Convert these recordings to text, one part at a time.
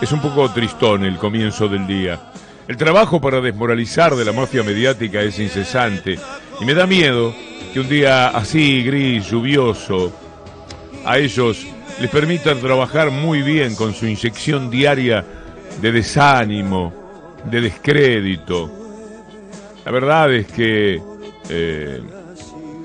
Es un poco tristón el comienzo del día. El trabajo para desmoralizar de la mafia mediática es incesante y me da miedo que un día así gris, lluvioso, a ellos les permitan trabajar muy bien con su inyección diaria de desánimo, de descrédito. La verdad es que eh,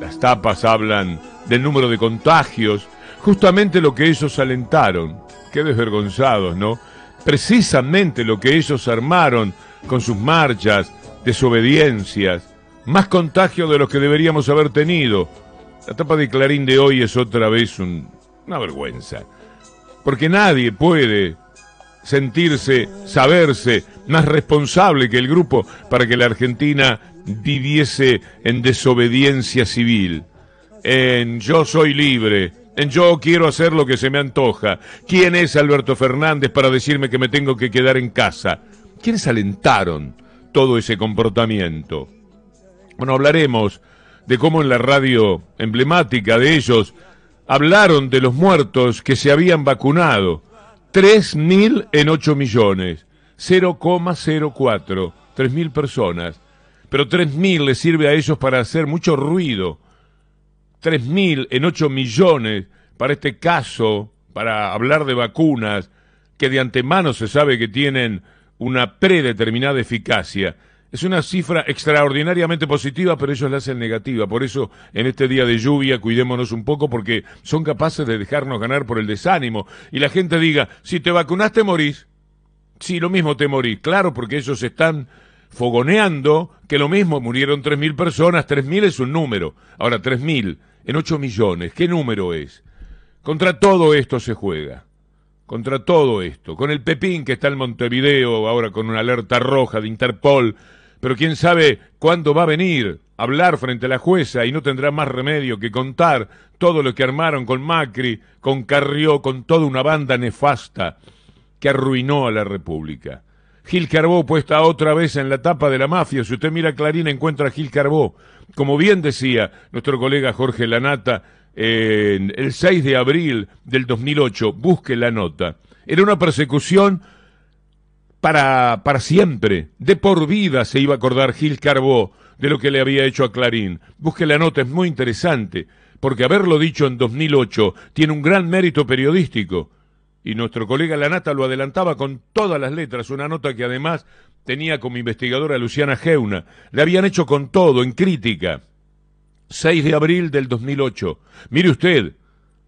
las tapas hablan del número de contagios, justamente lo que ellos alentaron. Qué desvergonzados, ¿no? Precisamente lo que ellos armaron con sus marchas, desobediencias, más contagio de los que deberíamos haber tenido. La tapa de Clarín de hoy es otra vez una vergüenza, porque nadie puede sentirse, saberse más responsable que el grupo para que la Argentina viviese en desobediencia civil, en yo soy libre, yo quiero hacer lo que se me antoja. ¿Quién es Alberto Fernández para decirme que me tengo que quedar en casa? ¿Quiénes alentaron todo ese comportamiento? Bueno, hablaremos de cómo en la radio emblemática de ellos hablaron de los muertos que se habían vacunado. Tres mil en ocho millones. 0,04. Tres mil personas. Pero tres mil les sirve a ellos para hacer mucho ruido. Tres mil en ocho millones para este caso, para hablar de vacunas, que de antemano se sabe que tienen una predeterminada eficacia. Es una cifra extraordinariamente positiva, pero ellos la hacen negativa. Por eso, en este día de lluvia, cuidémonos un poco porque son capaces de dejarnos ganar por el desánimo. Y la gente diga, si te vacunaste, morís. Sí, lo mismo te morís. Claro, porque ellos están fogoneando que lo mismo murieron 3.000 personas. 3.000 es un número. Ahora, 3.000 en 8 millones. ¿Qué número es? Contra todo esto se juega contra todo esto, con el Pepín que está en Montevideo ahora con una alerta roja de Interpol, pero quién sabe cuándo va a venir a hablar frente a la jueza y no tendrá más remedio que contar todo lo que armaron con Macri, con Carrió, con toda una banda nefasta que arruinó a la República. Gil Carbó puesta otra vez en la tapa de la mafia. Si usted mira Clarín encuentra a Gil Carbó. Como bien decía nuestro colega Jorge Lanata, el 6 de abril del 2008, busque la nota, era una persecución para, para siempre, de por vida se iba a acordar Gil Carbó de lo que le había hecho a Clarín. Busque la nota, es muy interesante, porque haberlo dicho en 2008 tiene un gran mérito periodístico. Y nuestro colega Lanata lo adelantaba con todas las letras, una nota que además tenía como investigadora Luciana Geuna. Le habían hecho con todo, en crítica. 6 de abril del 2008. Mire usted,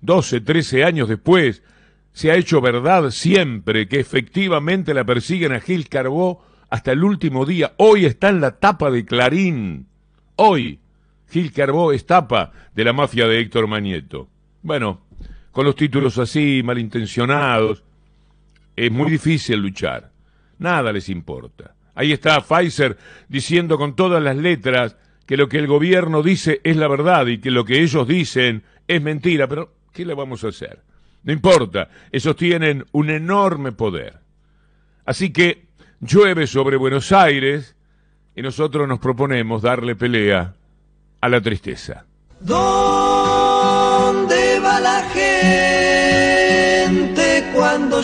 12, 13 años después, se ha hecho verdad siempre que efectivamente la persiguen a Gil Carbó hasta el último día. Hoy está en la tapa de Clarín. Hoy, Gil Carbó es tapa de la mafia de Héctor Manieto. Bueno, con los títulos así, malintencionados, es muy difícil luchar. Nada les importa. Ahí está Pfizer diciendo con todas las letras que lo que el gobierno dice es la verdad y que lo que ellos dicen es mentira, pero ¿qué le vamos a hacer? No importa, ellos tienen un enorme poder. Así que llueve sobre Buenos Aires y nosotros nos proponemos darle pelea a la tristeza. ¿Dónde va la gente cuando